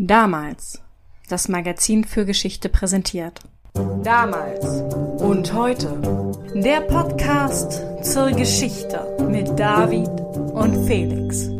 Damals. Das Magazin für Geschichte präsentiert. Damals und heute. Der Podcast zur Geschichte mit David und Felix.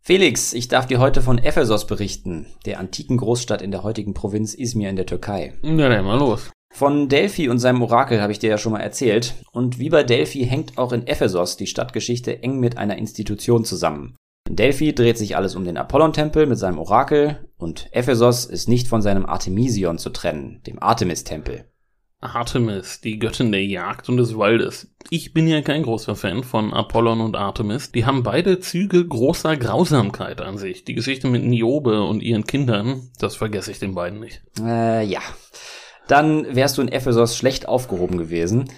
Felix, ich darf dir heute von Ephesos berichten, der antiken Großstadt in der heutigen Provinz Izmir in der Türkei. Ja, dann mal los. Von Delphi und seinem Orakel habe ich dir ja schon mal erzählt. Und wie bei Delphi hängt auch in Ephesos die Stadtgeschichte eng mit einer Institution zusammen. In Delphi dreht sich alles um den Apollontempel mit seinem Orakel und Ephesos ist nicht von seinem Artemision zu trennen, dem Artemis-Tempel. Artemis, die Göttin der Jagd und des Waldes. Ich bin ja kein großer Fan von Apollon und Artemis. Die haben beide Züge großer Grausamkeit an sich. Die Geschichte mit Niobe und ihren Kindern, das vergesse ich den beiden nicht. Äh, ja. Dann wärst du in Ephesos schlecht aufgehoben gewesen.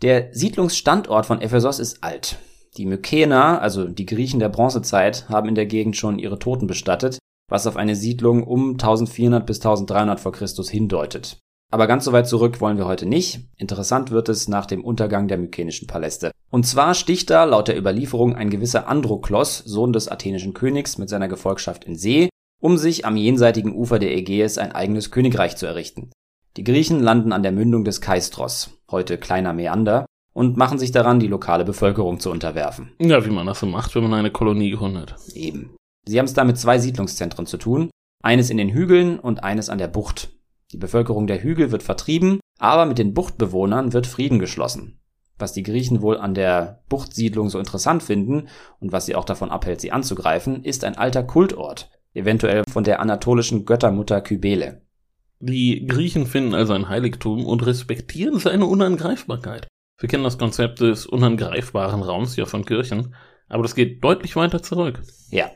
Der Siedlungsstandort von Ephesos ist alt. Die Mykener, also die Griechen der Bronzezeit, haben in der Gegend schon ihre Toten bestattet, was auf eine Siedlung um 1400 bis 1300 vor Christus hindeutet. Aber ganz so weit zurück wollen wir heute nicht. Interessant wird es nach dem Untergang der mykenischen Paläste. Und zwar sticht da laut der Überlieferung ein gewisser Androklos, Sohn des athenischen Königs, mit seiner Gefolgschaft in See, um sich am jenseitigen Ufer der Ägäis ein eigenes Königreich zu errichten. Die Griechen landen an der Mündung des Kaistros, heute kleiner Meander, und machen sich daran, die lokale Bevölkerung zu unterwerfen. Ja, wie man das so macht, wenn man eine Kolonie gründet. Eben. Sie haben es da mit zwei Siedlungszentren zu tun, eines in den Hügeln und eines an der Bucht. Die Bevölkerung der Hügel wird vertrieben, aber mit den Buchtbewohnern wird Frieden geschlossen. Was die Griechen wohl an der Buchtsiedlung so interessant finden und was sie auch davon abhält, sie anzugreifen, ist ein alter Kultort, eventuell von der anatolischen Göttermutter Kybele. Die Griechen finden also ein Heiligtum und respektieren seine Unangreifbarkeit. Wir kennen das Konzept des unangreifbaren Raums ja von Kirchen, aber das geht deutlich weiter zurück. Ja.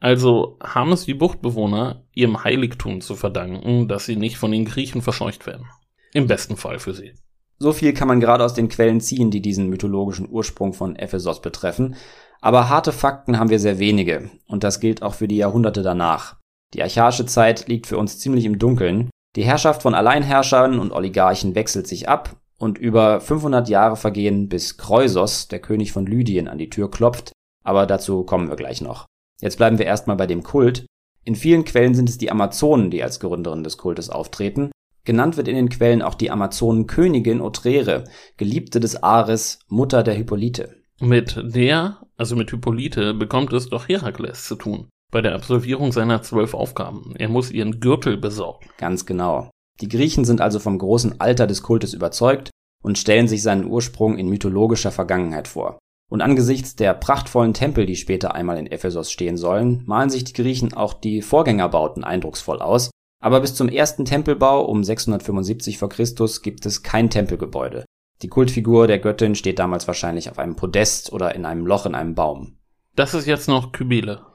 Also haben es die Buchtbewohner ihrem Heiligtum zu verdanken, dass sie nicht von den Griechen verscheucht werden. Im besten Fall für sie. So viel kann man gerade aus den Quellen ziehen, die diesen mythologischen Ursprung von Ephesos betreffen. Aber harte Fakten haben wir sehr wenige. Und das gilt auch für die Jahrhunderte danach. Die archaische Zeit liegt für uns ziemlich im Dunkeln. Die Herrschaft von Alleinherrschern und Oligarchen wechselt sich ab und über 500 Jahre vergehen, bis Kreusos, der König von Lydien, an die Tür klopft, aber dazu kommen wir gleich noch. Jetzt bleiben wir erstmal bei dem Kult. In vielen Quellen sind es die Amazonen, die als Gründerin des Kultes auftreten. Genannt wird in den Quellen auch die Amazonenkönigin Otrere, Geliebte des Ares, Mutter der Hippolyte. Mit der, also mit Hippolyte, bekommt es doch Herakles zu tun. Bei der Absolvierung seiner zwölf Aufgaben. Er muss ihren Gürtel besorgen. Ganz genau. Die Griechen sind also vom großen Alter des Kultes überzeugt und stellen sich seinen Ursprung in mythologischer Vergangenheit vor. Und angesichts der prachtvollen Tempel, die später einmal in Ephesos stehen sollen, malen sich die Griechen auch die Vorgängerbauten eindrucksvoll aus, aber bis zum ersten Tempelbau um 675 v. Chr. gibt es kein Tempelgebäude. Die Kultfigur der Göttin steht damals wahrscheinlich auf einem Podest oder in einem Loch in einem Baum. Das ist jetzt noch Kybele.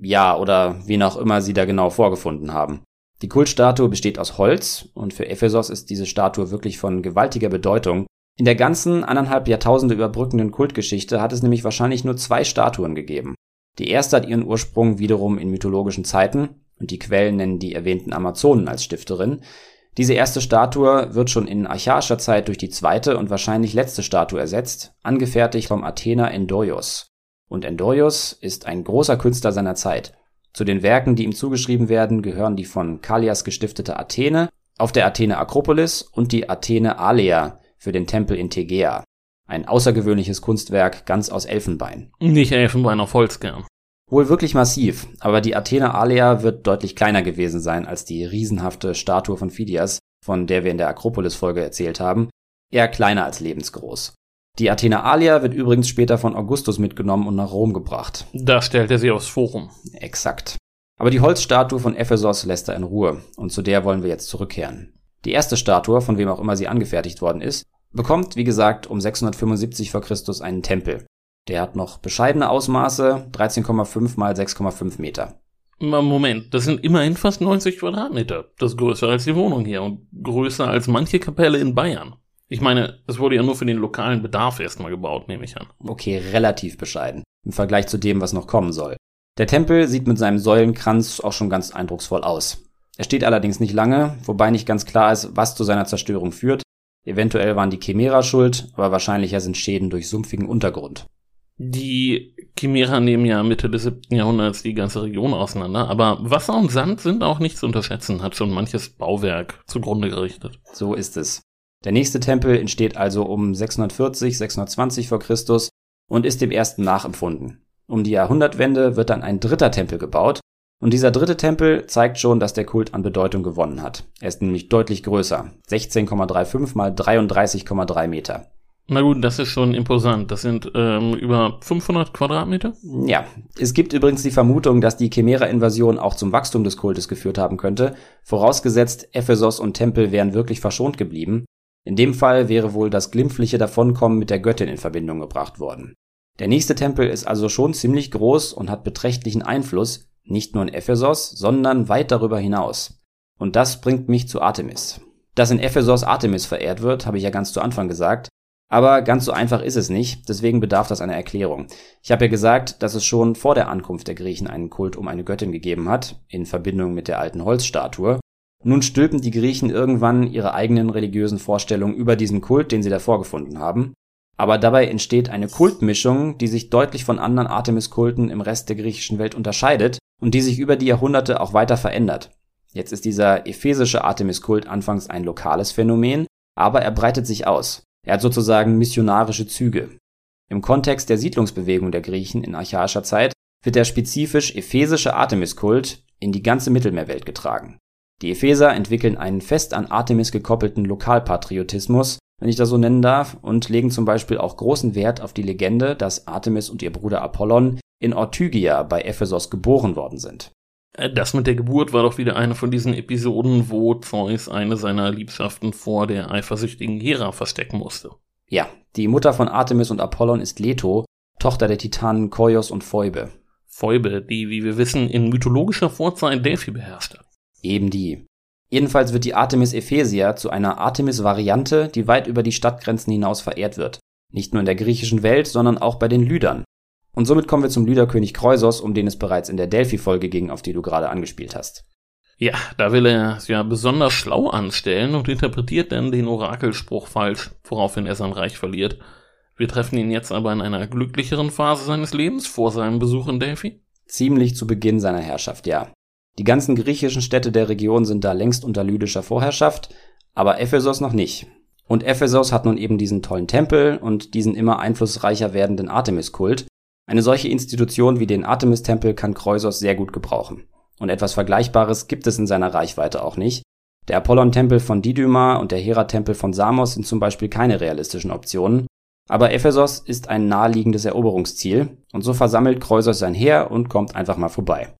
Ja, oder wen auch immer sie da genau vorgefunden haben. Die Kultstatue besteht aus Holz und für Ephesos ist diese Statue wirklich von gewaltiger Bedeutung. In der ganzen anderthalb Jahrtausende überbrückenden Kultgeschichte hat es nämlich wahrscheinlich nur zwei Statuen gegeben. Die erste hat ihren Ursprung wiederum in mythologischen Zeiten und die Quellen nennen die erwähnten Amazonen als Stifterin. Diese erste Statue wird schon in archaischer Zeit durch die zweite und wahrscheinlich letzte Statue ersetzt, angefertigt vom Athener Endoios. Und Endoios ist ein großer Künstler seiner Zeit. Zu den Werken, die ihm zugeschrieben werden, gehören die von Kallias gestiftete Athene auf der Athene Akropolis und die Athene Alea für den Tempel in Tegea. Ein außergewöhnliches Kunstwerk ganz aus Elfenbein. Nicht Elfenbein auf Holz gern. Wohl wirklich massiv, aber die Athene Alea wird deutlich kleiner gewesen sein als die riesenhafte Statue von Phidias, von der wir in der Akropolis-Folge erzählt haben, eher kleiner als lebensgroß. Die Athena Alia wird übrigens später von Augustus mitgenommen und nach Rom gebracht. Da stellt er sie aufs Forum. Exakt. Aber die Holzstatue von Ephesos lässt er in Ruhe, und zu der wollen wir jetzt zurückkehren. Die erste Statue, von wem auch immer sie angefertigt worden ist, bekommt, wie gesagt, um 675 v. Chr. einen Tempel. Der hat noch bescheidene Ausmaße, 13,5 mal 6,5 Meter. Moment, das sind immerhin fast 90 Quadratmeter. Das ist größer als die Wohnung hier und größer als manche Kapelle in Bayern. Ich meine, es wurde ja nur für den lokalen Bedarf erstmal gebaut, nehme ich an. Okay, relativ bescheiden. Im Vergleich zu dem, was noch kommen soll. Der Tempel sieht mit seinem Säulenkranz auch schon ganz eindrucksvoll aus. Er steht allerdings nicht lange, wobei nicht ganz klar ist, was zu seiner Zerstörung führt. Eventuell waren die Chimera schuld, aber wahrscheinlicher sind Schäden durch sumpfigen Untergrund. Die Chimera nehmen ja Mitte des 7. Jahrhunderts die ganze Region auseinander, aber Wasser und Sand sind auch nicht zu unterschätzen, hat schon manches Bauwerk zugrunde gerichtet. So ist es. Der nächste Tempel entsteht also um 640, 620 vor Christus und ist dem ersten nachempfunden. Um die Jahrhundertwende wird dann ein dritter Tempel gebaut, und dieser dritte Tempel zeigt schon, dass der Kult an Bedeutung gewonnen hat. Er ist nämlich deutlich größer. 16,35 mal 33,3 Meter. Na gut, das ist schon imposant. Das sind ähm, über 500 Quadratmeter? Ja, es gibt übrigens die Vermutung, dass die Chimera-Invasion auch zum Wachstum des Kultes geführt haben könnte, vorausgesetzt Ephesos und Tempel wären wirklich verschont geblieben. In dem Fall wäre wohl das glimpfliche Davonkommen mit der Göttin in Verbindung gebracht worden. Der nächste Tempel ist also schon ziemlich groß und hat beträchtlichen Einfluss, nicht nur in Ephesos, sondern weit darüber hinaus. Und das bringt mich zu Artemis. Dass in Ephesos Artemis verehrt wird, habe ich ja ganz zu Anfang gesagt. Aber ganz so einfach ist es nicht, deswegen bedarf das einer Erklärung. Ich habe ja gesagt, dass es schon vor der Ankunft der Griechen einen Kult um eine Göttin gegeben hat, in Verbindung mit der alten Holzstatue. Nun stülpen die Griechen irgendwann ihre eigenen religiösen Vorstellungen über diesen Kult, den sie davor gefunden haben. Aber dabei entsteht eine Kultmischung, die sich deutlich von anderen Artemis-Kulten im Rest der griechischen Welt unterscheidet und die sich über die Jahrhunderte auch weiter verändert. Jetzt ist dieser ephesische Artemis-Kult anfangs ein lokales Phänomen, aber er breitet sich aus. Er hat sozusagen missionarische Züge. Im Kontext der Siedlungsbewegung der Griechen in archaischer Zeit wird der spezifisch ephesische Artemis-Kult in die ganze Mittelmeerwelt getragen. Die Epheser entwickeln einen fest an Artemis gekoppelten Lokalpatriotismus, wenn ich das so nennen darf, und legen zum Beispiel auch großen Wert auf die Legende, dass Artemis und ihr Bruder Apollon in Ortygia bei Ephesos geboren worden sind. Äh, das mit der Geburt war doch wieder eine von diesen Episoden, wo Zeus eine seiner Liebschaften vor der eifersüchtigen Hera verstecken musste. Ja, die Mutter von Artemis und Apollon ist Leto, Tochter der Titanen Koios und Phoebe. Phoebe, die, wie wir wissen, in mythologischer Vorzeit Delphi beherrschte. Eben die. Jedenfalls wird die Artemis Ephesia zu einer Artemis-Variante, die weit über die Stadtgrenzen hinaus verehrt wird. Nicht nur in der griechischen Welt, sondern auch bei den Lydern. Und somit kommen wir zum Lüderkönig Kreusos, um den es bereits in der Delphi-Folge ging, auf die du gerade angespielt hast. Ja, da will er es ja besonders schlau anstellen und interpretiert dann den Orakelspruch falsch, woraufhin er sein Reich verliert. Wir treffen ihn jetzt aber in einer glücklicheren Phase seines Lebens vor seinem Besuch in Delphi. Ziemlich zu Beginn seiner Herrschaft, ja. Die ganzen griechischen Städte der Region sind da längst unter lydischer Vorherrschaft, aber Ephesos noch nicht. Und Ephesos hat nun eben diesen tollen Tempel und diesen immer einflussreicher werdenden Artemis-Kult. Eine solche Institution wie den Artemis-Tempel kann Kreusos sehr gut gebrauchen. Und etwas Vergleichbares gibt es in seiner Reichweite auch nicht. Der Apollon-Tempel von Didyma und der Hera-Tempel von Samos sind zum Beispiel keine realistischen Optionen. Aber Ephesos ist ein naheliegendes Eroberungsziel und so versammelt Kreusos sein Heer und kommt einfach mal vorbei.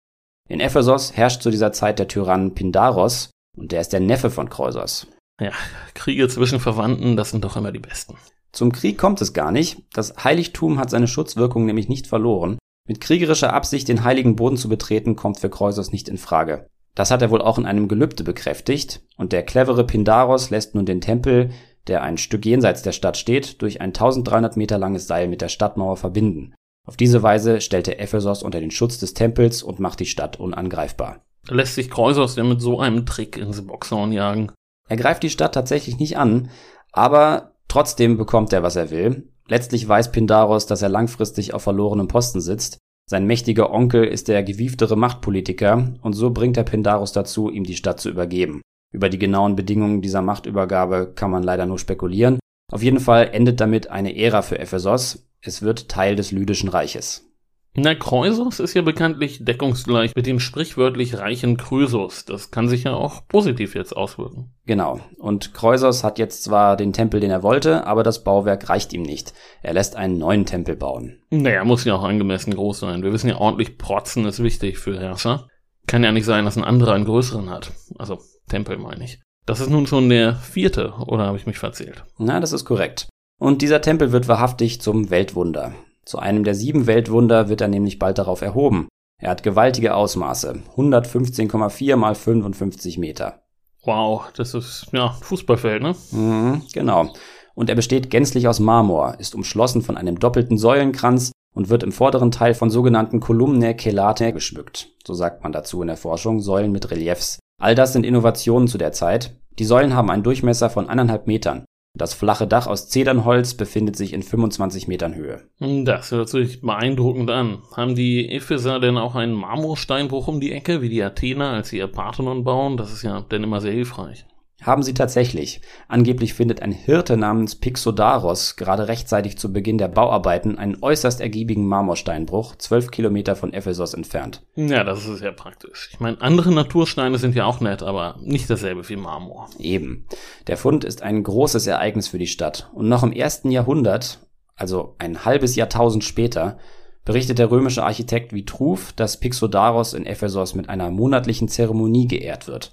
In Ephesos herrscht zu dieser Zeit der Tyrann Pindaros und der ist der Neffe von Kreusos. Ja, Kriege zwischen Verwandten, das sind doch immer die besten. Zum Krieg kommt es gar nicht. Das Heiligtum hat seine Schutzwirkung nämlich nicht verloren. Mit kriegerischer Absicht den heiligen Boden zu betreten, kommt für Kreusos nicht in Frage. Das hat er wohl auch in einem Gelübde bekräftigt, und der clevere Pindaros lässt nun den Tempel, der ein Stück jenseits der Stadt steht, durch ein 1300 Meter langes Seil mit der Stadtmauer verbinden. Auf diese Weise stellt er Ephesos unter den Schutz des Tempels und macht die Stadt unangreifbar. Lässt sich Kreusos denn mit so einem Trick ins Boxhorn jagen? Er greift die Stadt tatsächlich nicht an, aber trotzdem bekommt er, was er will. Letztlich weiß Pindaros, dass er langfristig auf verlorenem Posten sitzt. Sein mächtiger Onkel ist der gewieftere Machtpolitiker und so bringt er Pindaros dazu, ihm die Stadt zu übergeben. Über die genauen Bedingungen dieser Machtübergabe kann man leider nur spekulieren. Auf jeden Fall endet damit eine Ära für Ephesos, es wird Teil des Lydischen Reiches. Na, Kreusos ist ja bekanntlich deckungsgleich mit dem sprichwörtlich reichen Krösus. Das kann sich ja auch positiv jetzt auswirken. Genau. Und Kreusos hat jetzt zwar den Tempel, den er wollte, aber das Bauwerk reicht ihm nicht. Er lässt einen neuen Tempel bauen. Naja, muss ja auch angemessen groß sein. Wir wissen ja, ordentlich protzen ist wichtig für Herrscher. Kann ja nicht sein, dass ein anderer einen größeren hat. Also, Tempel meine ich. Das ist nun schon der vierte, oder habe ich mich verzählt? Na, das ist korrekt. Und dieser Tempel wird wahrhaftig zum Weltwunder. Zu einem der sieben Weltwunder wird er nämlich bald darauf erhoben. Er hat gewaltige Ausmaße, 115,4 mal 55 Meter. Wow, das ist ja Fußballfeld, ne? Mhm, genau. Und er besteht gänzlich aus Marmor, ist umschlossen von einem doppelten Säulenkranz und wird im vorderen Teil von sogenannten Kolumnae Celate geschmückt. So sagt man dazu in der Forschung, Säulen mit Reliefs. All das sind Innovationen zu der Zeit. Die Säulen haben einen Durchmesser von eineinhalb Metern Das flache Dach aus Zedernholz befindet sich in 25 Metern Höhe. Das hört sich beeindruckend an. Haben die Epheser denn auch einen Marmorsteinbruch um die Ecke, wie die Athener, als sie ihr Parthenon bauen? Das ist ja denn immer sehr hilfreich. Haben sie tatsächlich. Angeblich findet ein Hirte namens Pixodaros gerade rechtzeitig zu Beginn der Bauarbeiten einen äußerst ergiebigen Marmorsteinbruch, zwölf Kilometer von Ephesos entfernt. Ja, das ist sehr praktisch. Ich meine, andere Natursteine sind ja auch nett, aber nicht dasselbe wie Marmor. Eben. Der Fund ist ein großes Ereignis für die Stadt. Und noch im ersten Jahrhundert, also ein halbes Jahrtausend später, berichtet der römische Architekt Vitruv, dass Pixodaros in Ephesos mit einer monatlichen Zeremonie geehrt wird.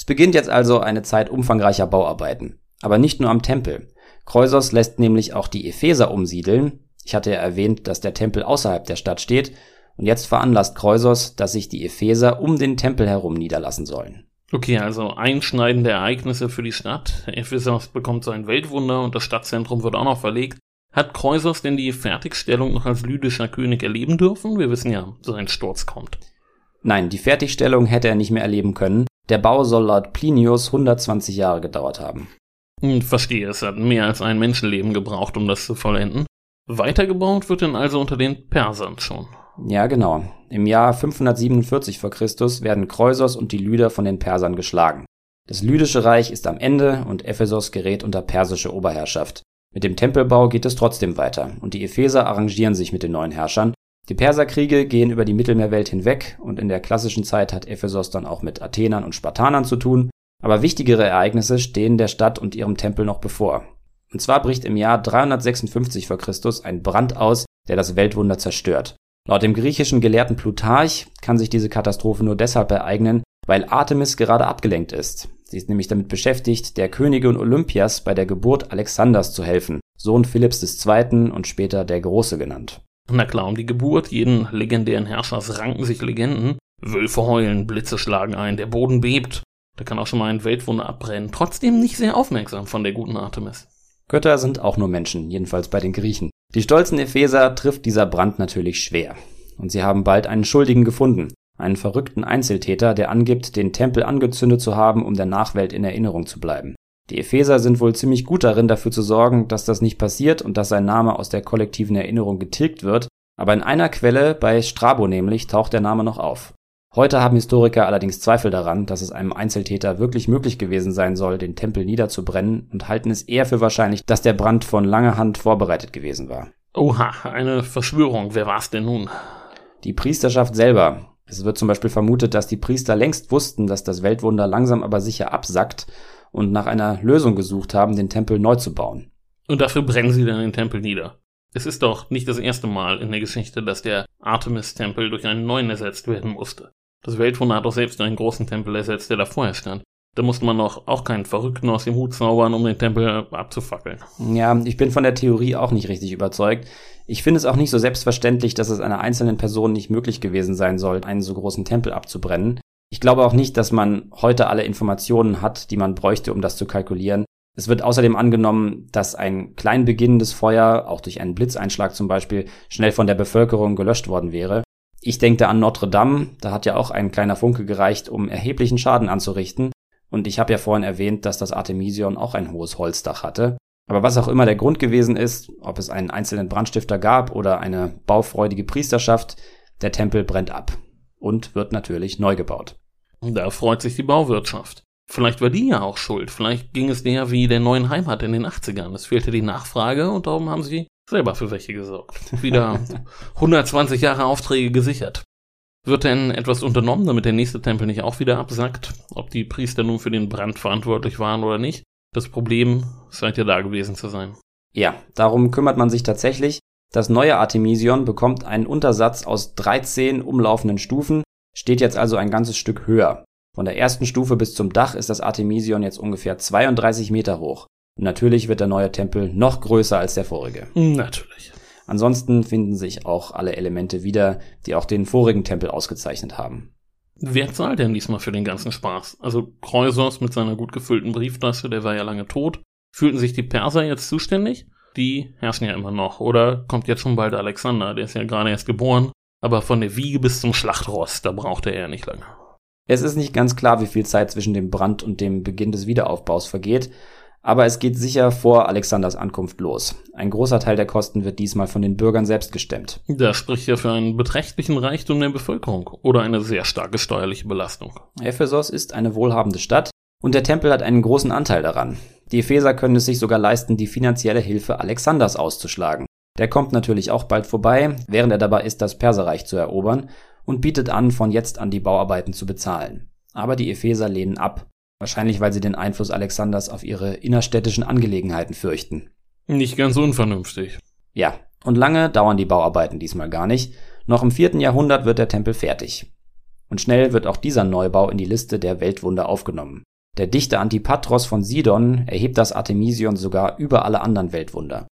Es beginnt jetzt also eine Zeit umfangreicher Bauarbeiten. Aber nicht nur am Tempel. Kreusos lässt nämlich auch die Epheser umsiedeln. Ich hatte ja erwähnt, dass der Tempel außerhalb der Stadt steht. Und jetzt veranlasst Kreusos, dass sich die Epheser um den Tempel herum niederlassen sollen. Okay, also einschneidende Ereignisse für die Stadt. Ephesos bekommt sein Weltwunder und das Stadtzentrum wird auch noch verlegt. Hat Kreusos denn die Fertigstellung noch als lydischer König erleben dürfen? Wir wissen ja, sein Sturz kommt. Nein, die Fertigstellung hätte er nicht mehr erleben können. Der Bau soll laut Plinius 120 Jahre gedauert haben. Verstehe, es hat mehr als ein Menschenleben gebraucht, um das zu vollenden. Weitergebaut wird denn also unter den Persern schon. Ja, genau. Im Jahr 547 v. Chr. werden Kreusos und die Lyder von den Persern geschlagen. Das Lydische Reich ist am Ende und Ephesos gerät unter persische Oberherrschaft. Mit dem Tempelbau geht es trotzdem weiter und die Epheser arrangieren sich mit den neuen Herrschern, die Perserkriege gehen über die Mittelmeerwelt hinweg und in der klassischen Zeit hat Ephesos dann auch mit Athenern und Spartanern zu tun, aber wichtigere Ereignisse stehen der Stadt und ihrem Tempel noch bevor. Und zwar bricht im Jahr 356 v. Chr. ein Brand aus, der das Weltwunder zerstört. Laut dem griechischen Gelehrten Plutarch kann sich diese Katastrophe nur deshalb ereignen, weil Artemis gerade abgelenkt ist. Sie ist nämlich damit beschäftigt, der Königin Olympias bei der Geburt Alexanders zu helfen, Sohn Philipps II. und später der Große genannt. Na klar, um die Geburt jeden legendären Herrschers ranken sich Legenden. Wölfe heulen, Blitze schlagen ein, der Boden bebt. Da kann auch schon mal ein Weltwunder abbrennen. Trotzdem nicht sehr aufmerksam von der guten Artemis. Götter sind auch nur Menschen, jedenfalls bei den Griechen. Die stolzen Epheser trifft dieser Brand natürlich schwer. Und sie haben bald einen Schuldigen gefunden. Einen verrückten Einzeltäter, der angibt, den Tempel angezündet zu haben, um der Nachwelt in Erinnerung zu bleiben. Die Epheser sind wohl ziemlich gut darin, dafür zu sorgen, dass das nicht passiert und dass sein Name aus der kollektiven Erinnerung getilgt wird, aber in einer Quelle, bei Strabo nämlich, taucht der Name noch auf. Heute haben Historiker allerdings Zweifel daran, dass es einem Einzeltäter wirklich möglich gewesen sein soll, den Tempel niederzubrennen und halten es eher für wahrscheinlich, dass der Brand von langer Hand vorbereitet gewesen war. Oha, eine Verschwörung. Wer war's denn nun? Die Priesterschaft selber. Es wird zum Beispiel vermutet, dass die Priester längst wussten, dass das Weltwunder langsam aber sicher absackt und nach einer Lösung gesucht haben, den Tempel neu zu bauen. Und dafür brennen sie dann den Tempel nieder. Es ist doch nicht das erste Mal in der Geschichte, dass der Artemis-Tempel durch einen neuen ersetzt werden musste. Das Weltwunder hat doch selbst einen großen Tempel ersetzt, der da vorher stand. Da musste man doch auch keinen Verrückten aus dem Hut zaubern, um den Tempel abzufackeln. Ja, ich bin von der Theorie auch nicht richtig überzeugt. Ich finde es auch nicht so selbstverständlich, dass es einer einzelnen Person nicht möglich gewesen sein soll, einen so großen Tempel abzubrennen. Ich glaube auch nicht, dass man heute alle Informationen hat, die man bräuchte, um das zu kalkulieren. Es wird außerdem angenommen, dass ein klein beginnendes Feuer, auch durch einen Blitzeinschlag zum Beispiel, schnell von der Bevölkerung gelöscht worden wäre. Ich denke an Notre Dame, da hat ja auch ein kleiner Funke gereicht, um erheblichen Schaden anzurichten. Und ich habe ja vorhin erwähnt, dass das Artemision auch ein hohes Holzdach hatte. Aber was auch immer der Grund gewesen ist, ob es einen einzelnen Brandstifter gab oder eine baufreudige Priesterschaft, der Tempel brennt ab und wird natürlich neu gebaut. Da freut sich die Bauwirtschaft. Vielleicht war die ja auch schuld. Vielleicht ging es der wie der neuen Heimat in den 80ern. Es fehlte die Nachfrage und darum haben sie selber für welche gesorgt. Wieder 120 Jahre Aufträge gesichert. Wird denn etwas unternommen, damit der nächste Tempel nicht auch wieder absackt? Ob die Priester nun für den Brand verantwortlich waren oder nicht? Das Problem scheint ja da gewesen zu sein. Ja, darum kümmert man sich tatsächlich. Das neue Artemision bekommt einen Untersatz aus 13 umlaufenden Stufen, steht jetzt also ein ganzes Stück höher. Von der ersten Stufe bis zum Dach ist das Artemision jetzt ungefähr 32 Meter hoch. Und natürlich wird der neue Tempel noch größer als der vorige. Natürlich. Ansonsten finden sich auch alle Elemente wieder, die auch den vorigen Tempel ausgezeichnet haben. Wer zahlt denn diesmal für den ganzen Spaß? Also Kreusos mit seiner gut gefüllten Brieftasche, der war ja lange tot. Fühlten sich die Perser jetzt zuständig? Die herrschen ja immer noch. Oder kommt jetzt schon bald Alexander, der ist ja gerade erst geboren. Aber von der Wiege bis zum Schlachtross, da brauchte er ja nicht lange. Es ist nicht ganz klar, wie viel Zeit zwischen dem Brand und dem Beginn des Wiederaufbaus vergeht, Aber es geht sicher vor Alexanders Ankunft los. Ein großer Teil der Kosten wird diesmal von den Bürgern selbst gestemmt. Das spricht ja für einen beträchtlichen Reichtum der Bevölkerung oder eine sehr starke steuerliche Belastung. Ephesos ist eine wohlhabende Stadt und der Tempel hat einen großen Anteil daran. Die Epheser können es sich sogar leisten, die finanzielle Hilfe Alexanders auszuschlagen. Der kommt natürlich auch bald vorbei, während er dabei ist, das Perserreich zu erobern und bietet an, von jetzt an die Bauarbeiten zu bezahlen. Aber die Epheser lehnen ab. Wahrscheinlich, weil sie den Einfluss Alexanders auf ihre innerstädtischen Angelegenheiten fürchten. Nicht ganz unvernünftig. Ja, und lange dauern die Bauarbeiten diesmal gar nicht. Noch im vierten Jahrhundert wird der Tempel fertig. Und schnell wird auch dieser Neubau in die Liste der Weltwunder aufgenommen. Der Dichter Antipatros von Sidon erhebt das Artemision sogar über alle anderen Weltwunder.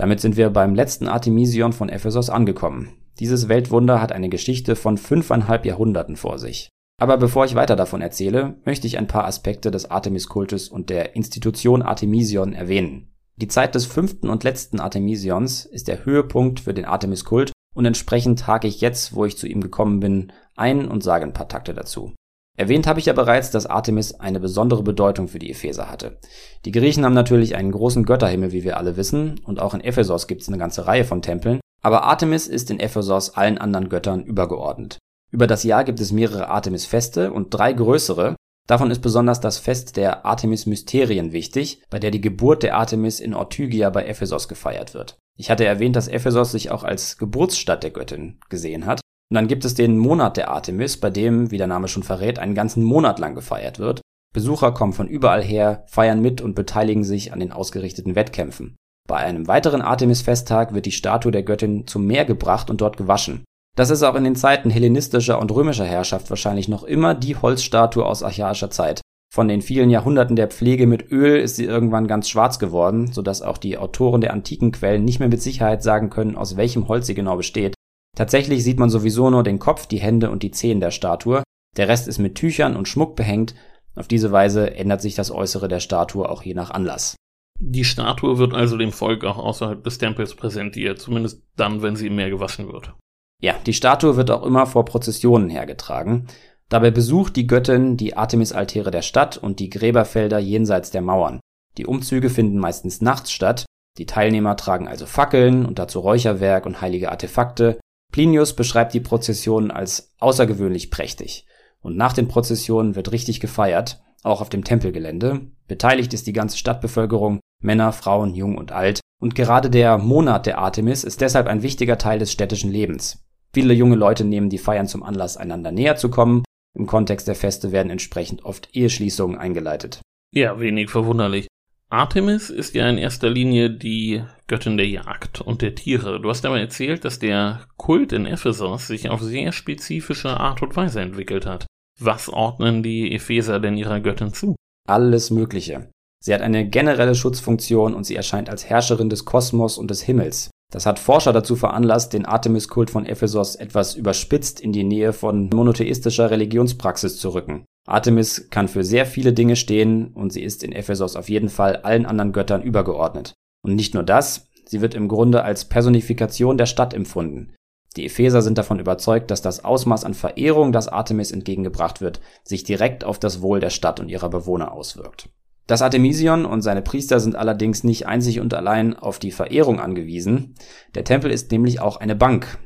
Damit sind wir beim letzten Artemision von Ephesos angekommen. Dieses Weltwunder hat eine Geschichte von fünfeinhalb Jahrhunderten vor sich. Aber bevor ich weiter davon erzähle, möchte ich ein paar Aspekte des Artemis-Kultes und der Institution Artemision erwähnen. Die Zeit des fünften und letzten Artemisions ist der Höhepunkt für den Artemis-Kult und entsprechend hake ich jetzt, wo ich zu ihm gekommen bin, ein und sage ein paar Takte dazu. Erwähnt habe ich ja bereits, dass Artemis eine besondere Bedeutung für die Epheser hatte. Die Griechen haben natürlich einen großen Götterhimmel, wie wir alle wissen, und auch in Ephesos gibt es eine ganze Reihe von Tempeln, aber Artemis ist in Ephesos allen anderen Göttern übergeordnet. Über das Jahr gibt es mehrere Artemis-Feste und drei größere. Davon ist besonders das Fest der Artemis-Mysterien wichtig, bei der die Geburt der Artemis in Ortygia bei Ephesos gefeiert wird. Ich hatte erwähnt, dass Ephesos sich auch als Geburtsstadt der Göttin gesehen hat. Und dann gibt es den Monat der Artemis, bei dem, wie der Name schon verrät, einen ganzen Monat lang gefeiert wird. Besucher kommen von überall her, feiern mit und beteiligen sich an den ausgerichteten Wettkämpfen. Bei einem weiteren Artemis-Festtag wird die Statue der Göttin zum Meer gebracht und dort gewaschen. Das ist auch in den Zeiten hellenistischer und römischer Herrschaft wahrscheinlich noch immer die Holzstatue aus archaischer Zeit. Von den vielen Jahrhunderten der Pflege mit Öl ist sie irgendwann ganz schwarz geworden, sodass auch die Autoren der antiken Quellen nicht mehr mit Sicherheit sagen können, aus welchem Holz sie genau besteht. Tatsächlich sieht man sowieso nur den Kopf, die Hände und die Zehen der Statue. Der Rest ist mit Tüchern und Schmuck behängt. Auf diese Weise ändert sich das Äußere der Statue auch je nach Anlass. Die Statue wird also dem Volk auch außerhalb des Tempels präsentiert, zumindest dann, wenn sie im Meer gewaschen wird. Ja, die Statue wird auch immer vor Prozessionen hergetragen. Dabei besucht die Göttin die Artemis-Altäre der Stadt und die Gräberfelder jenseits der Mauern. Die Umzüge finden meistens nachts statt. Die Teilnehmer tragen also Fackeln und dazu Räucherwerk und heilige Artefakte. Plinius beschreibt die Prozessionen als außergewöhnlich prächtig. Und nach den Prozessionen wird richtig gefeiert, auch auf dem Tempelgelände. Beteiligt ist die ganze Stadtbevölkerung, Männer, Frauen, jung und alt. Und gerade der Monat der Artemis ist deshalb ein wichtiger Teil des städtischen Lebens. Viele junge Leute nehmen die Feiern zum Anlass, einander näher zu kommen. Im Kontext der Feste werden entsprechend oft Eheschließungen eingeleitet. Ja, wenig verwunderlich. Artemis ist ja in erster Linie die Göttin der Jagd und der Tiere. Du hast aber erzählt, dass der Kult in Ephesos sich auf sehr spezifische Art und Weise entwickelt hat. Was ordnen die Epheser denn ihrer Göttin zu? Alles Mögliche. Sie hat eine generelle Schutzfunktion und sie erscheint als Herrscherin des Kosmos und des Himmels. Das hat Forscher dazu veranlasst, den Artemis-Kult von Ephesos etwas überspitzt in die Nähe von monotheistischer Religionspraxis zu rücken. Artemis kann für sehr viele Dinge stehen und sie ist in Ephesos auf jeden Fall allen anderen Göttern übergeordnet. Und nicht nur das, sie wird im Grunde als Personifikation der Stadt empfunden. Die Epheser sind davon überzeugt, dass das Ausmaß an Verehrung, das Artemis entgegengebracht wird, sich direkt auf das Wohl der Stadt und ihrer Bewohner auswirkt. Das Artemision und seine Priester sind allerdings nicht einzig und allein auf die Verehrung angewiesen. Der Tempel ist nämlich auch eine Bank.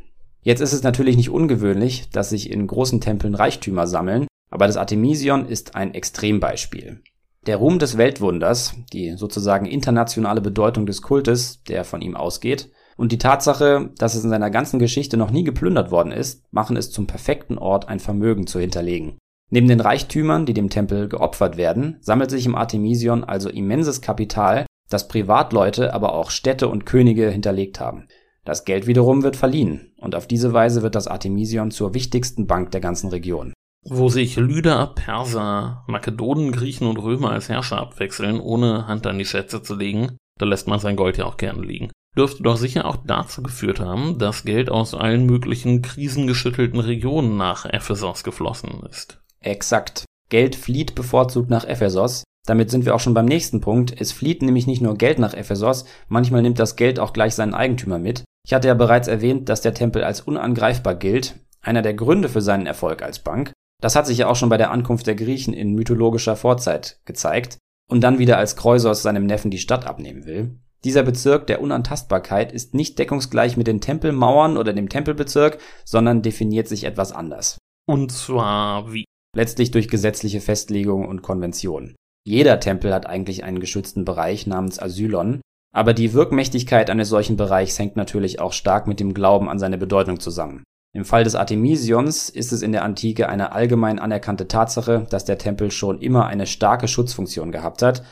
Jetzt ist es natürlich nicht ungewöhnlich, dass sich in großen Tempeln Reichtümer sammeln, aber das Artemision ist ein Extrembeispiel. Der Ruhm des Weltwunders, die sozusagen internationale Bedeutung des Kultes, der von ihm ausgeht, und die Tatsache, dass es in seiner ganzen Geschichte noch nie geplündert worden ist, machen es zum perfekten Ort, ein Vermögen zu hinterlegen. Neben den Reichtümern, die dem Tempel geopfert werden, sammelt sich im Artemision also immenses Kapital, das Privatleute, aber auch Städte und Könige hinterlegt haben. Das Geld wiederum wird verliehen, und auf diese Weise wird das Artemision zur wichtigsten Bank der ganzen Region. Wo sich Lyder, Perser, Makedonen, Griechen und Römer als Herrscher abwechseln, ohne Hand an die Schätze zu legen, da lässt man sein Gold ja auch gerne liegen. Dürfte doch sicher auch dazu geführt haben, dass Geld aus allen möglichen krisengeschüttelten Regionen nach Ephesos geflossen ist. Exakt. Geld flieht bevorzugt nach Ephesos. Damit sind wir auch schon beim nächsten Punkt. Es flieht nämlich nicht nur Geld nach Ephesos, manchmal nimmt das Geld auch gleich seinen Eigentümer mit. Ich hatte ja bereits erwähnt, dass der Tempel als unangreifbar gilt, einer der Gründe für seinen Erfolg als Bank. Das hat sich ja auch schon bei der Ankunft der Griechen in mythologischer Vorzeit gezeigt. und dann wieder als Kreusos seinem Neffen die Stadt abnehmen will. Dieser Bezirk der Unantastbarkeit ist nicht deckungsgleich mit den Tempelmauern oder dem Tempelbezirk, sondern definiert sich etwas anders. Und zwar wie? Letztlich durch gesetzliche Festlegungen und Konventionen. Jeder Tempel hat eigentlich einen geschützten Bereich namens Asylon, aber die Wirkmächtigkeit eines solchen Bereichs hängt natürlich auch stark mit dem Glauben an seine Bedeutung zusammen. Im Fall des Artemisions ist es in der Antike eine allgemein anerkannte Tatsache, dass der Tempel schon immer eine starke Schutzfunktion gehabt hat.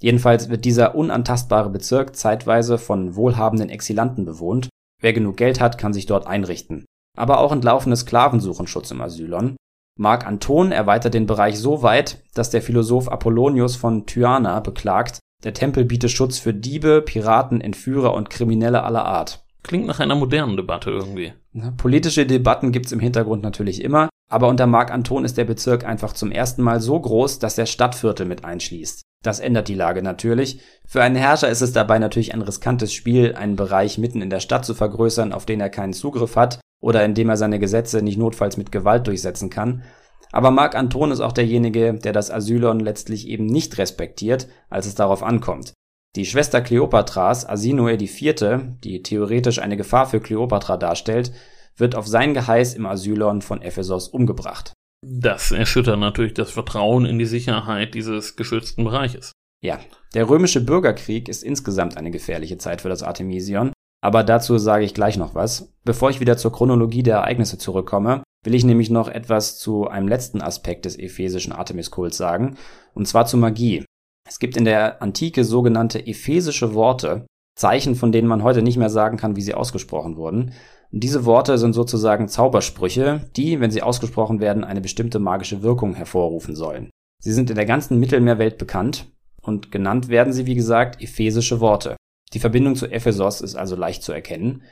Jedenfalls wird dieser unantastbare Bezirk zeitweise von wohlhabenden Exilanten bewohnt. Wer genug Geld hat, kann sich dort einrichten. Aber auch entlaufene Sklaven suchen Schutz im Asylon. Mark Anton erweitert den Bereich so weit, dass der Philosoph Apollonius von Tyana beklagt, der Tempel biete Schutz für Diebe, Piraten, Entführer und Kriminelle aller Art. Klingt nach einer modernen Debatte irgendwie. Politische Debatten gibt's im Hintergrund natürlich immer, aber unter Marc Anton ist der Bezirk einfach zum ersten Mal so groß, dass er Stadtviertel mit einschließt. Das ändert die Lage natürlich. Für einen Herrscher ist es dabei natürlich ein riskantes Spiel, einen Bereich mitten in der Stadt zu vergrößern, auf den er keinen Zugriff hat oder in dem er seine Gesetze nicht notfalls mit Gewalt durchsetzen kann. Aber Marc Anton ist auch derjenige, der das Asylon letztlich eben nicht respektiert, als es darauf ankommt. Die Schwester Kleopatras, Asinoe IV., die theoretisch eine Gefahr für Kleopatra darstellt, wird auf sein Geheiß im Asylon von Ephesos umgebracht. Das erschüttert natürlich das Vertrauen in die Sicherheit dieses geschützten Bereiches. Ja, der römische Bürgerkrieg ist insgesamt eine gefährliche Zeit für das Artemision, aber dazu sage ich gleich noch was. Bevor ich wieder zur Chronologie der Ereignisse zurückkomme, will ich nämlich noch etwas zu einem letzten Aspekt des ephesischen Artemis-Kults sagen, und zwar zu Magie. Es gibt in der Antike sogenannte ephesische Worte, Zeichen, von denen man heute nicht mehr sagen kann, wie sie ausgesprochen wurden. Und diese Worte sind sozusagen Zaubersprüche, die, wenn sie ausgesprochen werden, eine bestimmte magische Wirkung hervorrufen sollen. Sie sind in der ganzen Mittelmeerwelt bekannt und genannt werden sie, wie gesagt, ephesische Worte. Die Verbindung zu Ephesos ist also leicht zu erkennen.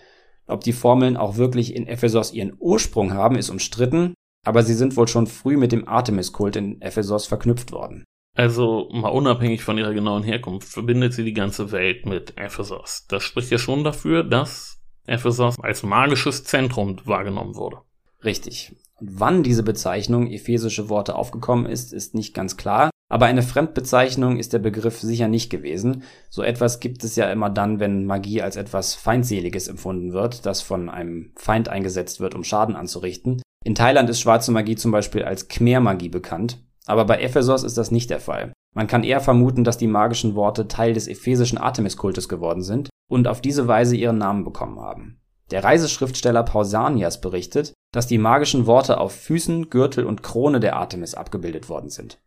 Ob die Formeln auch wirklich in Ephesos ihren Ursprung haben, ist umstritten, aber sie sind wohl schon früh mit dem Artemis-Kult in Ephesos verknüpft worden. Also mal unabhängig von ihrer genauen Herkunft verbindet sie die ganze Welt mit Ephesos. Das spricht ja schon dafür, dass Ephesos als magisches Zentrum wahrgenommen wurde. Richtig. Wann diese Bezeichnung ephesische Worte aufgekommen ist, ist nicht ganz klar. Aber eine Fremdbezeichnung ist der Begriff sicher nicht gewesen. So etwas gibt es ja immer dann, wenn Magie als etwas Feindseliges empfunden wird, das von einem Feind eingesetzt wird, um Schaden anzurichten. In Thailand ist schwarze Magie zum Beispiel als Khmer-Magie bekannt. Aber bei Ephesos ist das nicht der Fall. Man kann eher vermuten, dass die magischen Worte Teil des ephesischen Artemis-Kultes geworden sind und auf diese Weise ihren Namen bekommen haben. Der Reiseschriftsteller Pausanias berichtet, dass die magischen Worte auf Füßen, Gürtel und Krone der Artemis abgebildet worden sind.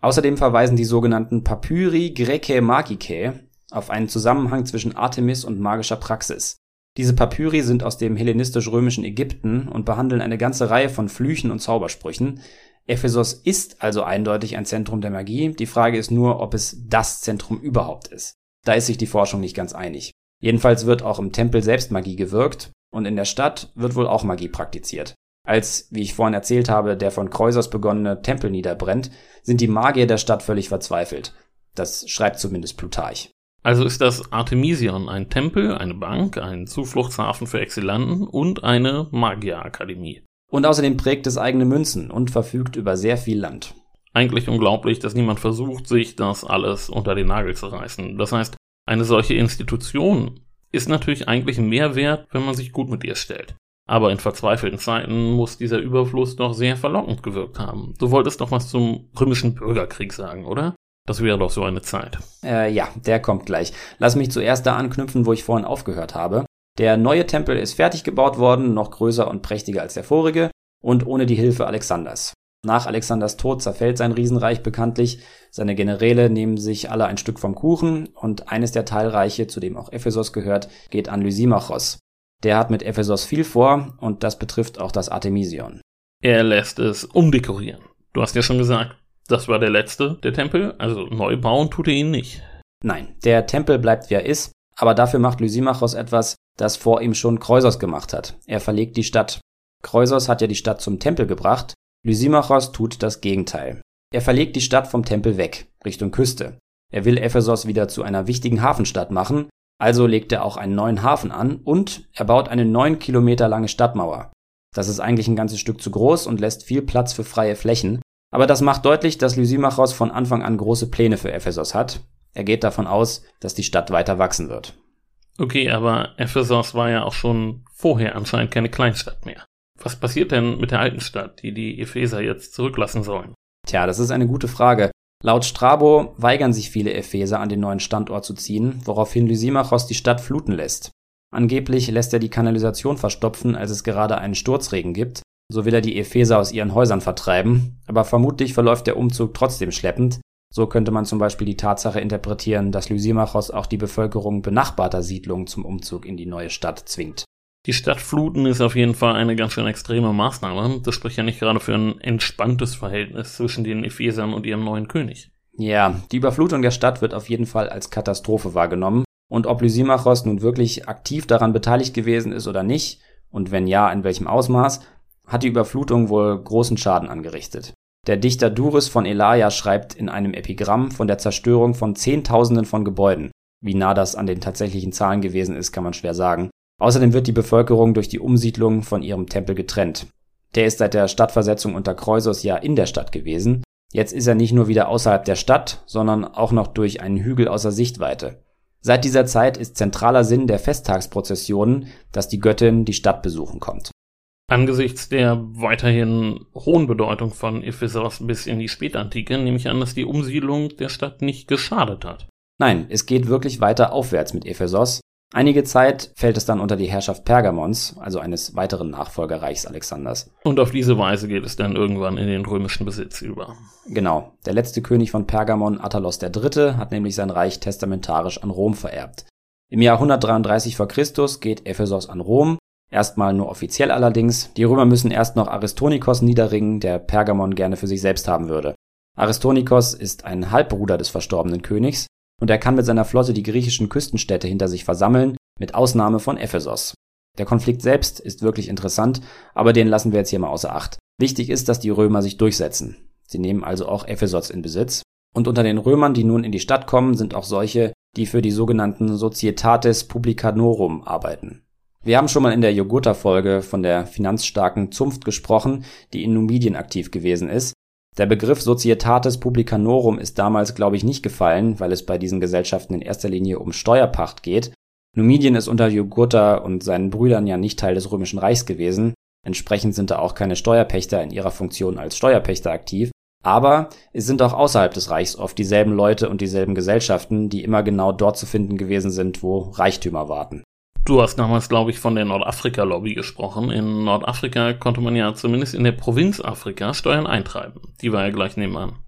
Außerdem verweisen die sogenannten Papyri Graecae Magicae auf einen Zusammenhang zwischen Artemis und magischer Praxis. Diese Papyri sind aus dem hellenistisch-römischen Ägypten und behandeln eine ganze Reihe von Flüchen und Zaubersprüchen, Ephesos ist also eindeutig ein Zentrum der Magie. Die Frage ist nur, ob es das Zentrum überhaupt ist. Da ist sich die Forschung nicht ganz einig. Jedenfalls wird auch im Tempel selbst Magie gewirkt und in der Stadt wird wohl auch Magie praktiziert. Als, wie ich vorhin erzählt habe, der von Kreusers begonnene Tempel niederbrennt, sind die Magier der Stadt völlig verzweifelt. Das schreibt zumindest Plutarch. Also ist das Artemision ein Tempel, eine Bank, ein Zufluchtshafen für Exilanten und eine Magierakademie. Und außerdem prägt es eigene Münzen und verfügt über sehr viel Land. Eigentlich unglaublich, dass niemand versucht, sich das alles unter den Nagel zu reißen. Das heißt, eine solche Institution ist natürlich eigentlich mehr wert, wenn man sich gut mit ihr stellt. Aber in verzweifelten Zeiten muss dieser Überfluss doch sehr verlockend gewirkt haben. Du wolltest doch was zum römischen Bürgerkrieg sagen, oder? Das wäre doch so eine Zeit. Äh, ja, der kommt gleich. Lass mich zuerst da anknüpfen, wo ich vorhin aufgehört habe. Der neue Tempel ist fertig gebaut worden, noch größer und prächtiger als der vorige und ohne die Hilfe Alexanders. Nach Alexanders Tod zerfällt sein Riesenreich bekanntlich, seine Generäle nehmen sich alle ein Stück vom Kuchen und eines der Teilreiche, zu dem auch Ephesos gehört, geht an Lysimachos. Der hat mit Ephesos viel vor und das betrifft auch das Artemision. Er lässt es umdekorieren. Du hast ja schon gesagt, das war der letzte, der Tempel, also neu bauen tut er ihn nicht. Nein, der Tempel bleibt wie er ist, aber dafür macht Lysimachos etwas, das vor ihm schon Kreusos gemacht hat. Er verlegt die Stadt. Kreusos hat ja die Stadt zum Tempel gebracht, Lysimachos tut das Gegenteil. Er verlegt die Stadt vom Tempel weg, Richtung Küste. Er will Ephesos wieder zu einer wichtigen Hafenstadt machen, also legt er auch einen neuen Hafen an und er baut eine neun Kilometer lange Stadtmauer. Das ist eigentlich ein ganzes Stück zu groß und lässt viel Platz für freie Flächen. Aber das macht deutlich, dass Lysimachos von Anfang an große Pläne für Ephesos hat. Er geht davon aus, dass die Stadt weiter wachsen wird. Okay, aber Ephesos war ja auch schon vorher anscheinend keine Kleinstadt mehr. Was passiert denn mit der alten Stadt, die die Epheser jetzt zurücklassen sollen? Tja, das ist eine gute Frage. Laut Strabo weigern sich viele Epheser an den neuen Standort zu ziehen, woraufhin Lysimachos die Stadt fluten lässt. Angeblich lässt er die Kanalisation verstopfen, als es gerade einen Sturzregen gibt, so will er die Epheser aus ihren Häusern vertreiben, aber vermutlich verläuft der Umzug trotzdem schleppend, so könnte man zum Beispiel die Tatsache interpretieren, dass Lysimachos auch die Bevölkerung benachbarter Siedlungen zum Umzug in die neue Stadt zwingt. Die Stadtfluten ist auf jeden Fall eine ganz schön extreme Maßnahme. Das spricht ja nicht gerade für ein entspanntes Verhältnis zwischen den Ephesern und ihrem neuen König. Ja, die Überflutung der Stadt wird auf jeden Fall als Katastrophe wahrgenommen. Und ob Lysimachos nun wirklich aktiv daran beteiligt gewesen ist oder nicht, und wenn ja, in welchem Ausmaß, hat die Überflutung wohl großen Schaden angerichtet. Der Dichter Duris von Elaia schreibt in einem Epigramm von der Zerstörung von Zehntausenden von Gebäuden. Wie nah das an den tatsächlichen Zahlen gewesen ist, kann man schwer sagen. Außerdem wird die Bevölkerung durch die Umsiedlung von ihrem Tempel getrennt. Der ist seit der Stadtversetzung unter Kreusos ja in der Stadt gewesen. Jetzt ist er nicht nur wieder außerhalb der Stadt, sondern auch noch durch einen Hügel außer Sichtweite. Seit dieser Zeit ist zentraler Sinn der Festtagsprozessionen, dass die Göttin die Stadt besuchen kommt. Angesichts der weiterhin hohen Bedeutung von Ephesos bis in die Spätantike nehme ich an, dass die Umsiedlung der Stadt nicht geschadet hat. Nein, es geht wirklich weiter aufwärts mit Ephesos. Einige Zeit fällt es dann unter die Herrschaft Pergamons, also eines weiteren Nachfolgerreichs Alexanders. Und auf diese Weise geht es dann irgendwann in den römischen Besitz über. Genau. Der letzte König von Pergamon, Attalos III., hat nämlich sein Reich testamentarisch an Rom vererbt. Im Jahr 133 v. Chr. geht Ephesos an Rom, erstmal nur offiziell allerdings. Die Römer müssen erst noch Aristonikos niederringen, der Pergamon gerne für sich selbst haben würde. Aristonikos ist ein Halbbruder des verstorbenen Königs und er kann mit seiner Flotte die griechischen Küstenstädte hinter sich versammeln, mit Ausnahme von Ephesos. Der Konflikt selbst ist wirklich interessant, aber den lassen wir jetzt hier mal außer Acht. Wichtig ist, dass die Römer sich durchsetzen. Sie nehmen also auch Ephesos in Besitz. Und unter den Römern, die nun in die Stadt kommen, sind auch solche, die für die sogenannten Societates Publicanorum arbeiten. Wir haben schon mal in der Jogurta-Folge von der finanzstarken Zunft gesprochen, die in Numidien aktiv gewesen ist der Begriff Societatis Publicanorum ist damals, glaube ich, nicht gefallen, weil es bei diesen Gesellschaften in erster Linie um Steuerpacht geht. Numidien ist unter Jugurtha und seinen Brüdern ja nicht Teil des Römischen Reichs gewesen. Entsprechend sind da auch keine Steuerpächter in ihrer Funktion als Steuerpächter aktiv. Aber es sind auch außerhalb des Reichs oft dieselben Leute und dieselben Gesellschaften, die immer genau dort zu finden gewesen sind, wo Reichtümer warten. Du hast damals, glaube ich, von der Nordafrika-Lobby gesprochen. In Nordafrika konnte man ja zumindest in der Provinz Afrika Steuern eintreiben. Die war ja gleich nebenan.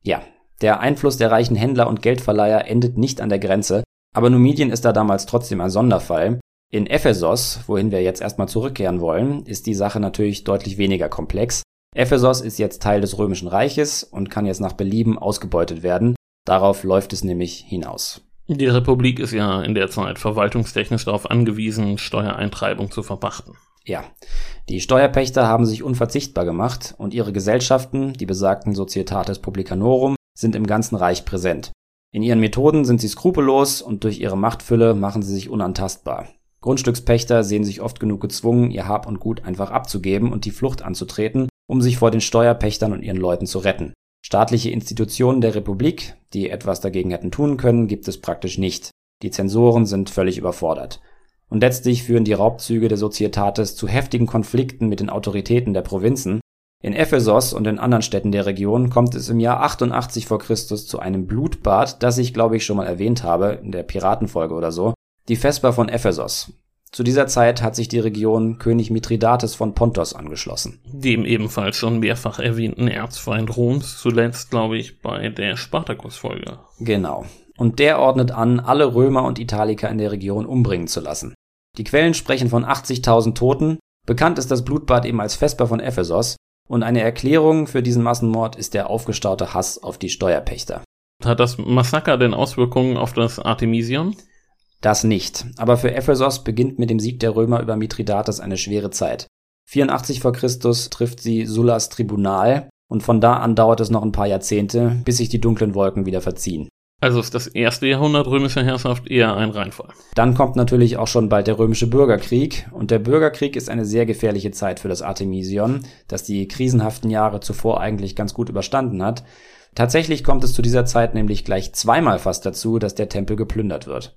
Ja, der Einfluss der reichen Händler und Geldverleiher endet nicht an der Grenze, aber Numidien ist da damals trotzdem ein Sonderfall. In Ephesos, wohin wir jetzt erstmal zurückkehren wollen, ist die Sache natürlich deutlich weniger komplex. Ephesos ist jetzt Teil des Römischen Reiches und kann jetzt nach Belieben ausgebeutet werden. Darauf läuft es nämlich hinaus. Die Republik ist ja in der Zeit verwaltungstechnisch darauf angewiesen, Steuereintreibung zu verpachten. Ja, die Steuerpächter haben sich unverzichtbar gemacht und ihre Gesellschaften, die besagten Societates Publicanorum, sind im ganzen Reich präsent. In ihren Methoden sind sie skrupellos und durch ihre Machtfülle machen sie sich unantastbar. Grundstückspächter sehen sich oft genug gezwungen, ihr Hab und Gut einfach abzugeben und die Flucht anzutreten, um sich vor den Steuerpächtern und ihren Leuten zu retten. Staatliche Institutionen der Republik, die etwas dagegen hätten tun können, gibt es praktisch nicht. Die Zensoren sind völlig überfordert. Und letztlich führen die Raubzüge der Societates zu heftigen Konflikten mit den Autoritäten der Provinzen. In Ephesos und in anderen Städten der Region kommt es im Jahr 88 vor Christus zu einem Blutbad, das ich glaube ich schon mal erwähnt habe, in der Piratenfolge oder so. Die Vesper von Ephesos. Zu dieser Zeit hat sich die Region König Mithridates von Pontos angeschlossen. Dem ebenfalls schon mehrfach erwähnten Erzfeind Roms, zuletzt glaube ich bei der Spartakus-Folge. Genau. Und der ordnet an, alle Römer und Italiker in der Region umbringen zu lassen. Die Quellen sprechen von 80.000 Toten, bekannt ist das Blutbad eben als Vesper von Ephesos, und eine Erklärung für diesen Massenmord ist der aufgestaute Hass auf die Steuerpächter. Hat das Massaker denn Auswirkungen auf das Artemision? Das nicht. Aber für Ephesos beginnt mit dem Sieg der Römer über Mithridates eine schwere Zeit. 84 vor Christus trifft sie Sullas Tribunal und von da an dauert es noch ein paar Jahrzehnte, bis sich die dunklen Wolken wieder verziehen. Also ist das erste Jahrhundert römischer Herrschaft eher ein Reinfall. Dann kommt natürlich auch schon bald der römische Bürgerkrieg. Und der Bürgerkrieg ist eine sehr gefährliche Zeit für das Artemision, das die krisenhaften Jahre zuvor eigentlich ganz gut überstanden hat. Tatsächlich kommt es zu dieser Zeit nämlich gleich zweimal fast dazu, dass der Tempel geplündert wird.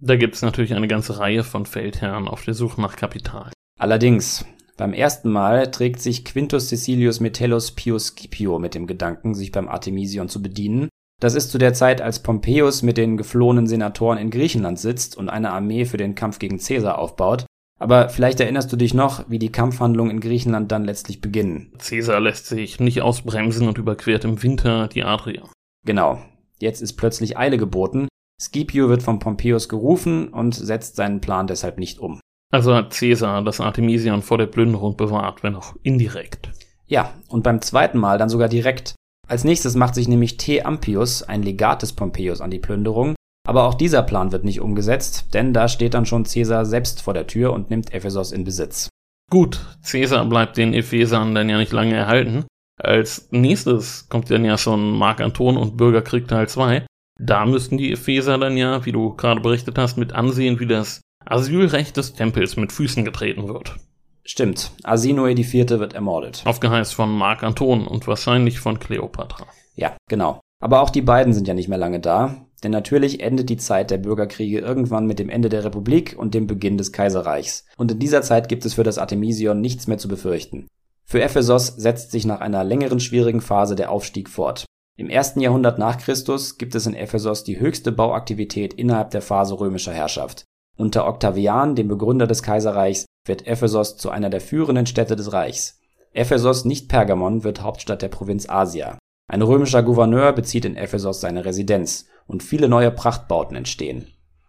Da gibt es natürlich eine ganze Reihe von Feldherren auf der Suche nach Kapital. Allerdings, beim ersten Mal trägt sich Quintus Cecilius Metellus Pius Scipio mit dem Gedanken, sich beim Artemision zu bedienen. Das ist zu der Zeit, als Pompeius mit den geflohenen Senatoren in Griechenland sitzt und eine Armee für den Kampf gegen Caesar aufbaut. Aber vielleicht erinnerst du dich noch, wie die Kampfhandlungen in Griechenland dann letztlich beginnen. Caesar lässt sich nicht ausbremsen und überquert im Winter die Adria. Genau. Jetzt ist plötzlich Eile geboten. Scipio wird von Pompeius gerufen und setzt seinen Plan deshalb nicht um. Also hat Caesar das Artemision vor der Plünderung bewahrt, wenn auch indirekt. Ja, und beim zweiten Mal dann sogar direkt. Als nächstes macht sich nämlich T. Ampius, ein Legat des Pompeius, an die Plünderung. Aber auch dieser Plan wird nicht umgesetzt, denn da steht dann schon Caesar selbst vor der Tür und nimmt Ephesos in Besitz. Gut, Caesar bleibt den Ephesern dann ja nicht lange erhalten. Als nächstes kommt dann ja schon Mark Anton und Bürgerkrieg Teil 2. Da müssten die Epheser dann ja, wie du gerade berichtet hast, mit ansehen, wie das Asylrecht des Tempels mit Füßen getreten wird. Stimmt, Arsinoe IV. wird ermordet. Auf Geheiß von Mark Anton und wahrscheinlich von Kleopatra. Ja, genau. Aber auch die beiden sind ja nicht mehr lange da, denn natürlich endet die Zeit der Bürgerkriege irgendwann mit dem Ende der Republik und dem Beginn des Kaiserreichs. Und in dieser Zeit gibt es für das Artemision nichts mehr zu befürchten. Für Ephesos setzt sich nach einer längeren schwierigen Phase der Aufstieg fort. Im ersten Jahrhundert nach Christus gibt es in Ephesos die höchste Bauaktivität innerhalb der Phase römischer Herrschaft. Unter Octavian, dem Begründer des Kaiserreichs, wird Ephesos zu einer der führenden Städte des Reichs. Ephesos, nicht Pergamon, wird Hauptstadt der Provinz Asia. Ein römischer Gouverneur bezieht in Ephesos seine Residenz und viele neue Prachtbauten entstehen.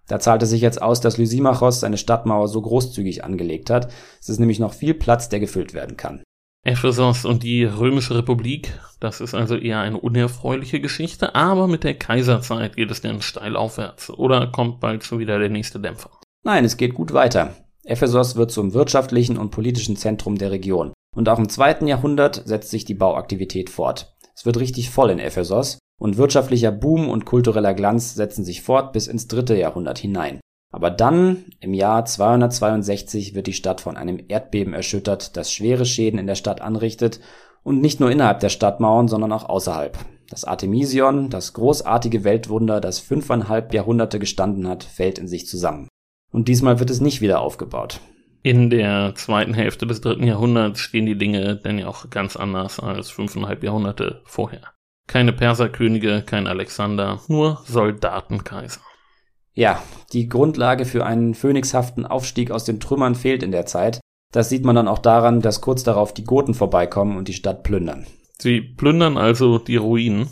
Da zahlt es sich jetzt aus, dass Lysimachos seine Stadtmauer so großzügig angelegt hat. Es ist nämlich noch viel Platz, der gefüllt werden kann. Ephesos und die Römische Republik, das ist also eher eine unerfreuliche Geschichte, aber mit der Kaiserzeit geht es dann steil aufwärts oder kommt bald schon wieder der nächste Dämpfer. Nein, es geht gut weiter. Ephesos wird zum wirtschaftlichen und politischen Zentrum der Region. Und auch im zweiten Jahrhundert setzt sich die Bauaktivität fort. Es wird richtig voll in Ephesos und wirtschaftlicher Boom und kultureller Glanz setzen sich fort bis ins dritte Jahrhundert hinein. Aber dann, im Jahr 262, wird die Stadt von einem Erdbeben erschüttert, das schwere Schäden in der Stadt anrichtet und nicht nur innerhalb der Stadtmauern, sondern auch außerhalb. Das Artemision, das großartige Weltwunder, das fünfeinhalb Jahrhunderte gestanden hat, fällt in sich zusammen. Und diesmal wird es nicht wieder aufgebaut. In der zweiten Hälfte des dritten Jahrhunderts stehen die Dinge denn ja auch ganz anders als fünfeinhalb Jahrhunderte vorher. Keine Perserkönige, kein Alexander, nur Soldatenkaiser. Ja, die Grundlage für einen phönixhaften Aufstieg aus den Trümmern fehlt in der Zeit. Das sieht man dann auch daran, dass kurz darauf die Goten vorbeikommen und die Stadt plündern. Sie plündern also die Ruinen.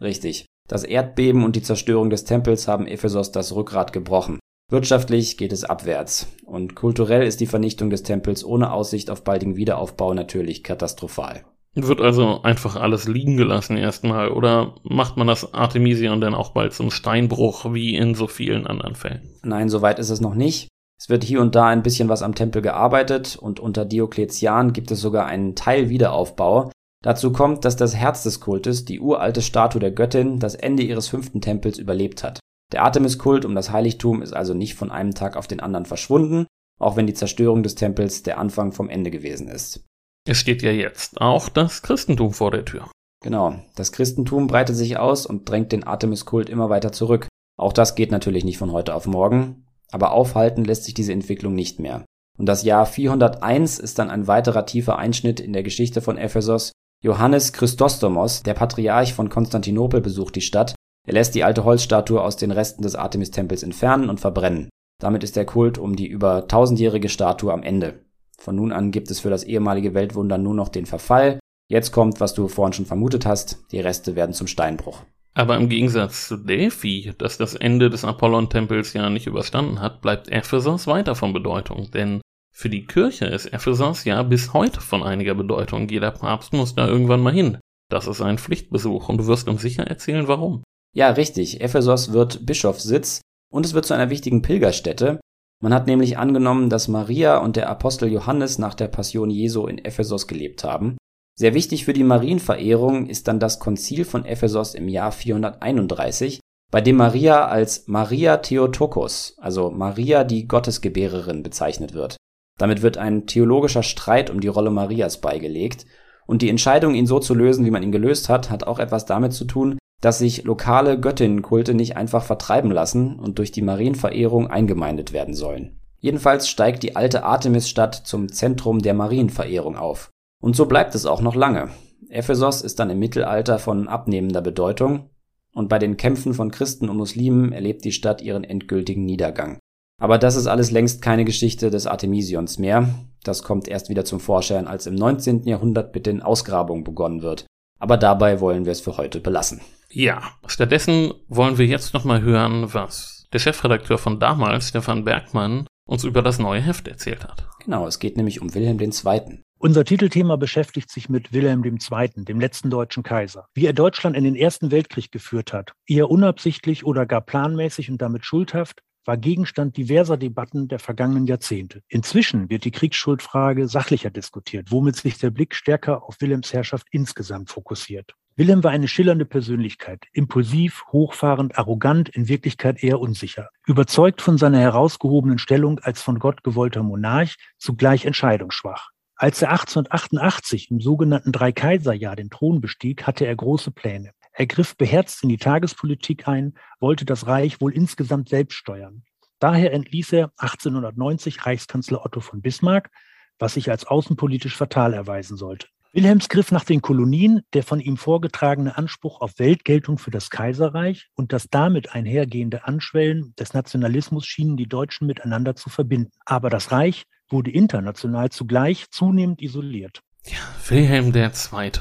Richtig. Das Erdbeben und die Zerstörung des Tempels haben Ephesos das Rückgrat gebrochen. Wirtschaftlich geht es abwärts und kulturell ist die Vernichtung des Tempels ohne Aussicht auf baldigen Wiederaufbau natürlich katastrophal. Wird also einfach alles liegen gelassen erstmal oder macht man das Artemision dann auch bald zum Steinbruch wie in so vielen anderen Fällen? Nein, soweit ist es noch nicht. Es wird hier und da ein bisschen was am Tempel gearbeitet und unter Diokletian gibt es sogar einen Teilwiederaufbau. Dazu kommt, dass das Herz des Kultes, die uralte Statue der Göttin, das Ende ihres fünften Tempels überlebt hat. Der Artemiskult um das Heiligtum ist also nicht von einem Tag auf den anderen verschwunden, auch wenn die Zerstörung des Tempels der Anfang vom Ende gewesen ist. Es steht ja jetzt auch das Christentum vor der Tür. Genau, das Christentum breitet sich aus und drängt den Artemiskult immer weiter zurück. Auch das geht natürlich nicht von heute auf morgen, aber aufhalten lässt sich diese Entwicklung nicht mehr. Und das Jahr 401 ist dann ein weiterer tiefer Einschnitt in der Geschichte von Ephesos. Johannes Christostomos, der Patriarch von Konstantinopel, besucht die Stadt. Er lässt die alte Holzstatue aus den Resten des Artemis-Tempels entfernen und verbrennen. Damit ist der Kult um die über tausendjährige Statue am Ende. Von nun an gibt es für das ehemalige Weltwunder nur noch den Verfall. Jetzt kommt, was du vorhin schon vermutet hast, die Reste werden zum Steinbruch. Aber im Gegensatz zu Delphi, das das Ende des Apollon-Tempels ja nicht überstanden hat, bleibt Ephesos weiter von Bedeutung, denn für die Kirche ist Ephesos ja bis heute von einiger Bedeutung. Jeder Papst muss da irgendwann mal hin. Das ist ein Pflichtbesuch und du wirst uns sicher erzählen, warum. Ja, richtig. Ephesos wird Bischofssitz und es wird zu einer wichtigen Pilgerstätte. Man hat nämlich angenommen, dass Maria und der Apostel Johannes nach der Passion Jesu in Ephesos gelebt haben. Sehr wichtig für die Marienverehrung ist dann das Konzil von Ephesos im Jahr 431. bei dem Maria als Maria Theotokos, also Maria die Gottesgebärerin, bezeichnet wird. Damit wird ein theologischer Streit um die Rolle Marias beigelegt, und die Entscheidung, ihn so zu lösen, wie man ihn gelöst hat, hat auch etwas damit zu tun, dass sich lokale Göttinnenkulte nicht einfach vertreiben lassen und durch die Marienverehrung eingemeindet werden sollen. Jedenfalls steigt die alte Artemisstadt zum Zentrum der Marienverehrung auf. Und so bleibt es auch noch lange. Ephesos ist dann im Mittelalter von abnehmender Bedeutung und bei den Kämpfen von Christen und Muslimen erlebt die Stadt ihren endgültigen Niedergang. Aber das ist alles längst keine Geschichte des Artemisions mehr. Das kommt erst wieder zum Vorschein, als im 19. Jahrhundert mit den Ausgrabungen begonnen wird. Aber dabei wollen wir es für heute belassen. Ja, stattdessen wollen wir jetzt nochmal hören, was der Chefredakteur von damals, Stefan Bergmann, uns über das neue Heft erzählt hat. Genau, es geht nämlich um Wilhelm II. Unser Titelthema beschäftigt sich mit Wilhelm II., dem letzten deutschen Kaiser. Wie er Deutschland in den Ersten Weltkrieg geführt hat, eher unabsichtlich oder gar planmäßig und damit schuldhaft, war Gegenstand diverser Debatten der vergangenen Jahrzehnte. Inzwischen wird die Kriegsschuldfrage sachlicher diskutiert, womit sich der Blick stärker auf Wilhelms Herrschaft insgesamt fokussiert. Wilhelm war eine schillernde Persönlichkeit, impulsiv, hochfahrend, arrogant, in Wirklichkeit eher unsicher, überzeugt von seiner herausgehobenen Stellung als von Gott gewollter Monarch, zugleich entscheidungsschwach. Als er 1888 im sogenannten Dreikaiserjahr den Thron bestieg, hatte er große Pläne. Er griff beherzt in die Tagespolitik ein, wollte das Reich wohl insgesamt selbst steuern. Daher entließ er 1890 Reichskanzler Otto von Bismarck, was sich als außenpolitisch fatal erweisen sollte. Wilhelms Griff nach den Kolonien, der von ihm vorgetragene Anspruch auf Weltgeltung für das Kaiserreich und das damit einhergehende Anschwellen des Nationalismus schienen die Deutschen miteinander zu verbinden. Aber das Reich wurde international zugleich zunehmend isoliert. Ja, Wilhelm II.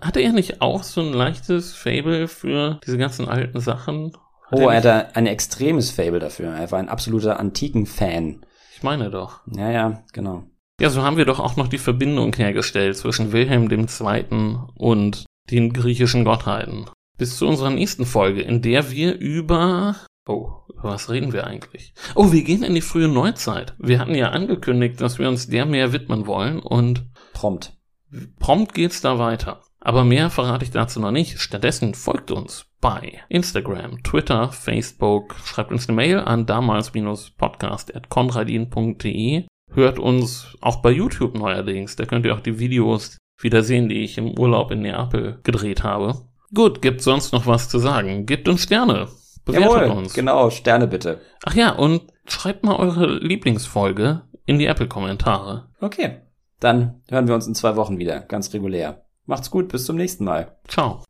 Hatte er nicht auch so ein leichtes Fable für diese ganzen alten Sachen? Hat oh, er hatte ein extremes Fable dafür. Er war ein absoluter Antiken-Fan. Ich meine doch. Ja, ja, genau. Ja, so haben wir doch auch noch die Verbindung hergestellt zwischen Wilhelm II. und den griechischen Gottheiten. Bis zu unserer nächsten Folge, in der wir über Oh, über was reden wir eigentlich? Oh, wir gehen in die frühe Neuzeit. Wir hatten ja angekündigt, dass wir uns der mehr widmen wollen und prompt. Prompt geht's da weiter. Aber mehr verrate ich dazu noch nicht. Stattdessen folgt uns bei Instagram, Twitter, Facebook, schreibt uns eine Mail an damals-podcast.konradin.de. Hört uns auch bei YouTube neuerdings. Da könnt ihr auch die Videos wieder sehen, die ich im Urlaub in Neapel gedreht habe. Gut, gibt sonst noch was zu sagen? Gebt uns Sterne. Bewertet Jawohl, uns. Genau, Sterne bitte. Ach ja, und schreibt mal eure Lieblingsfolge in die Apple-Kommentare. Okay. Dann hören wir uns in zwei Wochen wieder, ganz regulär. Macht's gut, bis zum nächsten Mal. Ciao.